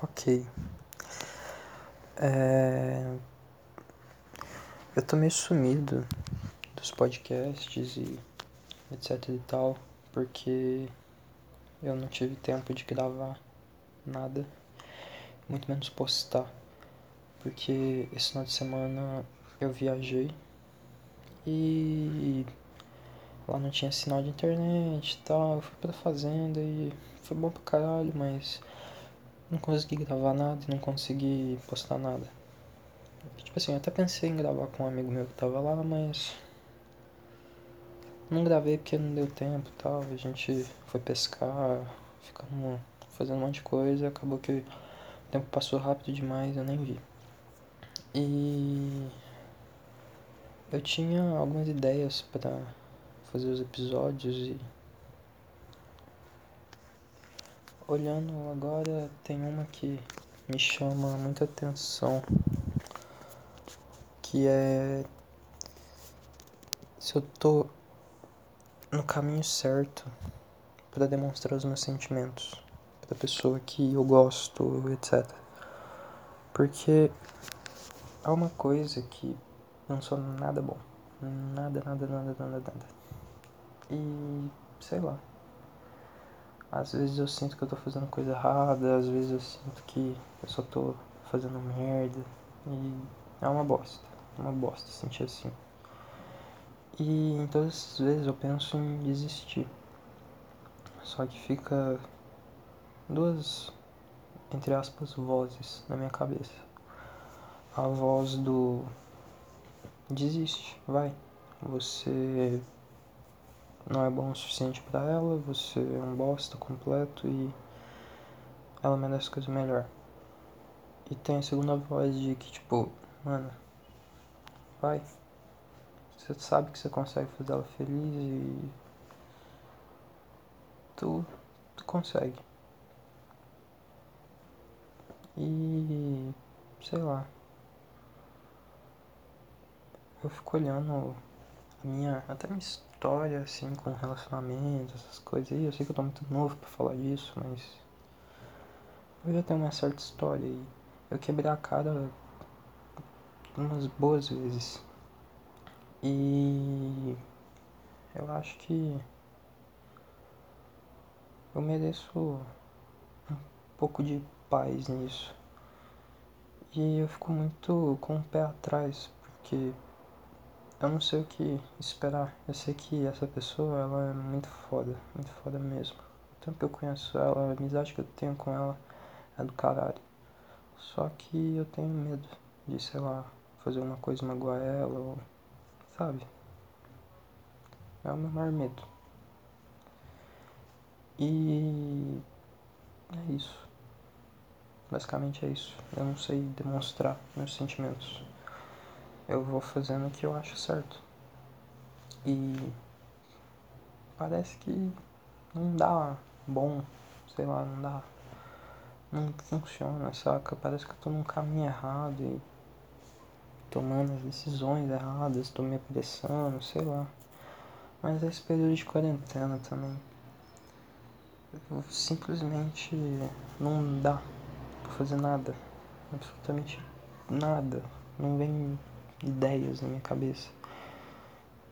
Ok. É... Eu tô meio sumido dos podcasts e etc e tal, porque eu não tive tempo de gravar nada, muito menos postar, porque esse final de semana eu viajei e lá não tinha sinal de internet e tal, eu fui pra fazenda e foi bom pra caralho, mas não consegui gravar nada e não consegui postar nada. Tipo assim, eu até pensei em gravar com um amigo meu que tava lá, mas não gravei porque não deu tempo e tal. A gente foi pescar, ficamos fazendo um monte de coisa, acabou que o tempo passou rápido demais, eu nem vi. E eu tinha algumas ideias para fazer os episódios e olhando agora tem uma que me chama muita atenção que é se eu tô no caminho certo para demonstrar os meus sentimentos para pessoa que eu gosto, etc. Porque há uma coisa que não sou nada bom. Nada, nada, nada, nada, nada. E sei lá. Às vezes eu sinto que eu tô fazendo coisa errada, às vezes eu sinto que eu só tô fazendo merda. E é uma bosta. Uma bosta sentir assim. E em todas as vezes eu penso em desistir. Só que fica duas, entre aspas, vozes na minha cabeça. A voz do desiste, vai. Você não é bom o suficiente para ela, você é um bosta completo e ela merece coisa melhor. E tem a segunda voz de que, tipo, mano, vai. Você sabe que você consegue fazer ela feliz e. Tu, tu consegue. E. sei lá. Eu fico olhando a minha. até minha história, assim, com relacionamentos, essas coisas aí. Eu sei que eu tô muito novo pra falar disso, mas. Eu já tenho uma certa história e eu quebrei a cara umas boas vezes. E eu acho que eu mereço um pouco de paz nisso. E eu fico muito com o pé atrás, porque eu não sei o que esperar. Eu sei que essa pessoa, ela é muito foda, muito foda mesmo. O tempo que eu conheço ela, a amizade que eu tenho com ela é do caralho. Só que eu tenho medo de, sei lá, fazer uma coisa magoar ela ou sabe? É o meu maior medo. E é isso. Basicamente é isso. Eu não sei demonstrar meus sentimentos. Eu vou fazendo o que eu acho certo. E parece que não dá bom, sei lá, não dá. Não funciona, saca? Parece que eu tô num caminho errado e tomando as decisões erradas, tô me apressando, sei lá. Mas esse período de quarentena também. Simplesmente não dá pra fazer nada. Absolutamente nada. Não vem ideias na minha cabeça.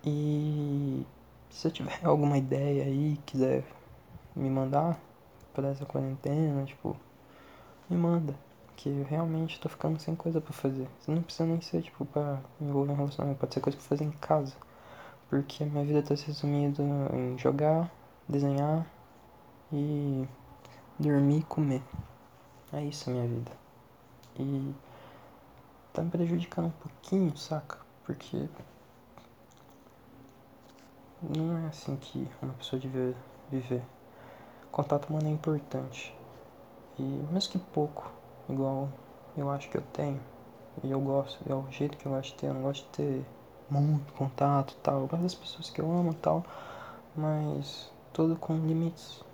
E se eu tiver alguma ideia aí, quiser me mandar para essa quarentena, tipo, me manda que eu realmente tô ficando sem coisa para fazer. Não precisa nem ser, tipo, pra envolver um relacionamento, pode ser coisa pra fazer em casa. Porque minha vida tá se resumindo em jogar, desenhar e dormir e comer. É isso a minha vida. E tá me prejudicando um pouquinho, saca? Porque não é assim que uma pessoa deve viver. Contato humano é importante. E mesmo que pouco, igual eu acho que eu tenho. E eu gosto, é o jeito que eu gosto de ter, eu não gosto de ter muito contato e tal. Eu gosto das pessoas que eu amo e tal, mas tudo com limites.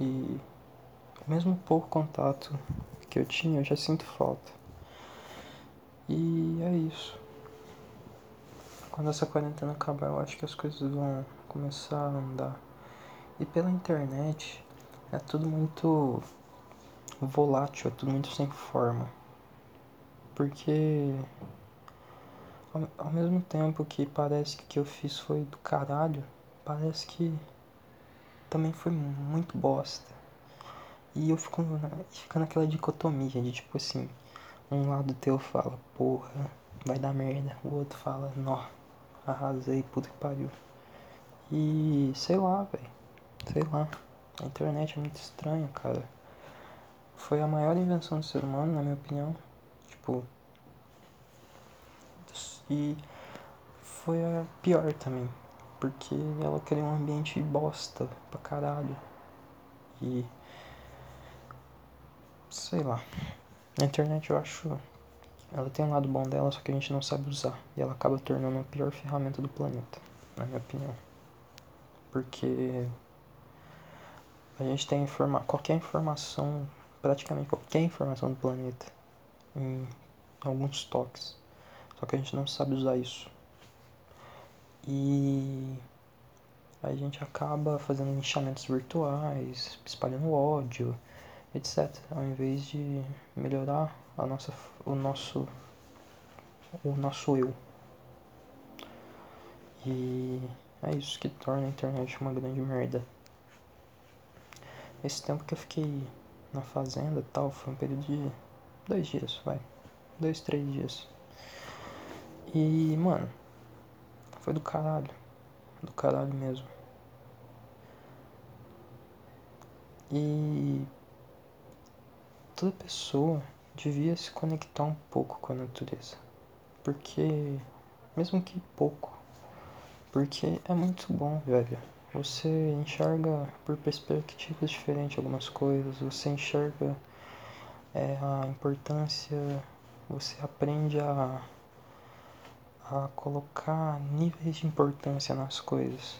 E mesmo pouco contato que eu tinha, eu já sinto falta. E é isso. Quando essa quarentena acabar, eu acho que as coisas vão começar a andar. E pela internet é tudo muito volátil, é tudo muito sem forma. Porque ao, mesmo tempo que parece que o que eu fiz foi do caralho, parece que também foi muito bosta. E eu fico, fico naquela dicotomia de tipo assim, um lado teu fala, porra, vai dar merda, o outro fala, nó, arrasei, puta que pariu. E sei lá, velho, sei lá, a internet é muito estranha, cara. Foi a maior invenção do ser humano, na minha opinião. Tipo. E foi a pior também. Porque ela criou um ambiente bosta pra caralho. E. Sei lá. A internet eu acho. Ela tem um lado bom dela, só que a gente não sabe usar. E ela acaba tornando a pior ferramenta do planeta, na minha opinião. Porque a gente tem informa qualquer informação, praticamente qualquer informação do planeta em alguns toques. Só que a gente não sabe usar isso. E a gente acaba fazendo linchamentos virtuais, espalhando ódio, etc. Ao invés de melhorar a nossa, o nosso o nosso eu. E é isso que torna a internet uma grande merda. Esse tempo que eu fiquei na fazenda tal foi um período de dois dias, vai. Dois, três dias. E, mano, foi do caralho. Do caralho mesmo. E toda pessoa devia se conectar um pouco com a natureza. Porque, mesmo que pouco, porque é muito bom, velho. Você enxerga por perspectivas diferentes algumas coisas, você enxerga é, a importância, você aprende a, a colocar níveis de importância nas coisas.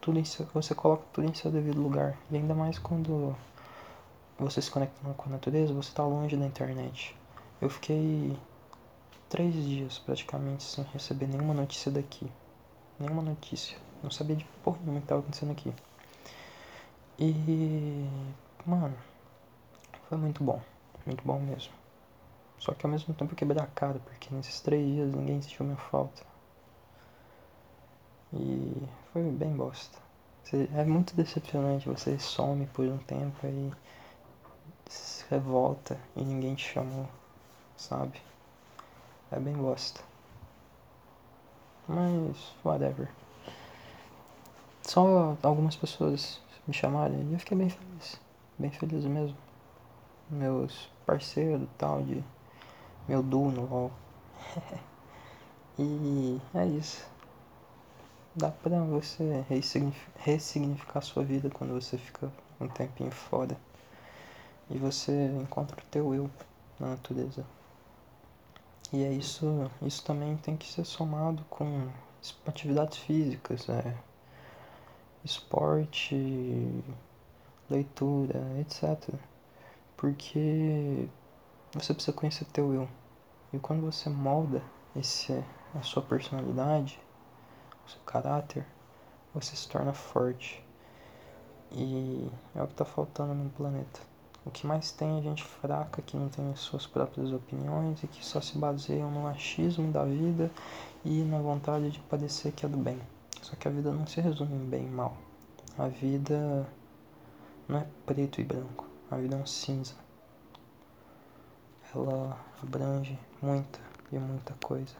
Tudo isso, você coloca tudo em seu devido lugar. E ainda mais quando você se conecta com a natureza, você está longe da internet. Eu fiquei três dias praticamente sem receber nenhuma notícia daqui. Nenhuma notícia. Não sabia de porra nenhuma que tava acontecendo aqui. E. Mano. Foi muito bom. Muito bom mesmo. Só que ao mesmo tempo eu quebrei a cara, porque nesses três dias ninguém sentiu minha falta. E foi bem bosta. É muito decepcionante, você some por um tempo aí se revolta e ninguém te chamou, sabe? É bem bosta. Mas, whatever. Só algumas pessoas me chamaram e eu fiquei bem feliz. Bem feliz mesmo. Meus parceiros tal de meu duo no LOL. e é isso. Dá pra você ressignificar sua vida quando você fica um tempinho fora. E você encontra o teu eu na natureza. E é isso, isso também tem que ser somado com atividades físicas, é, esporte, leitura, etc. Porque você precisa conhecer teu eu. E quando você molda esse, a sua personalidade, o seu caráter, você se torna forte. E é o que está faltando no planeta. O que mais tem é gente fraca que não tem as suas próprias opiniões e que só se baseiam no achismo da vida e na vontade de parecer que é do bem. Só que a vida não se resume em bem e mal. A vida não é preto e branco. A vida é um cinza. Ela abrange muita e muita coisa.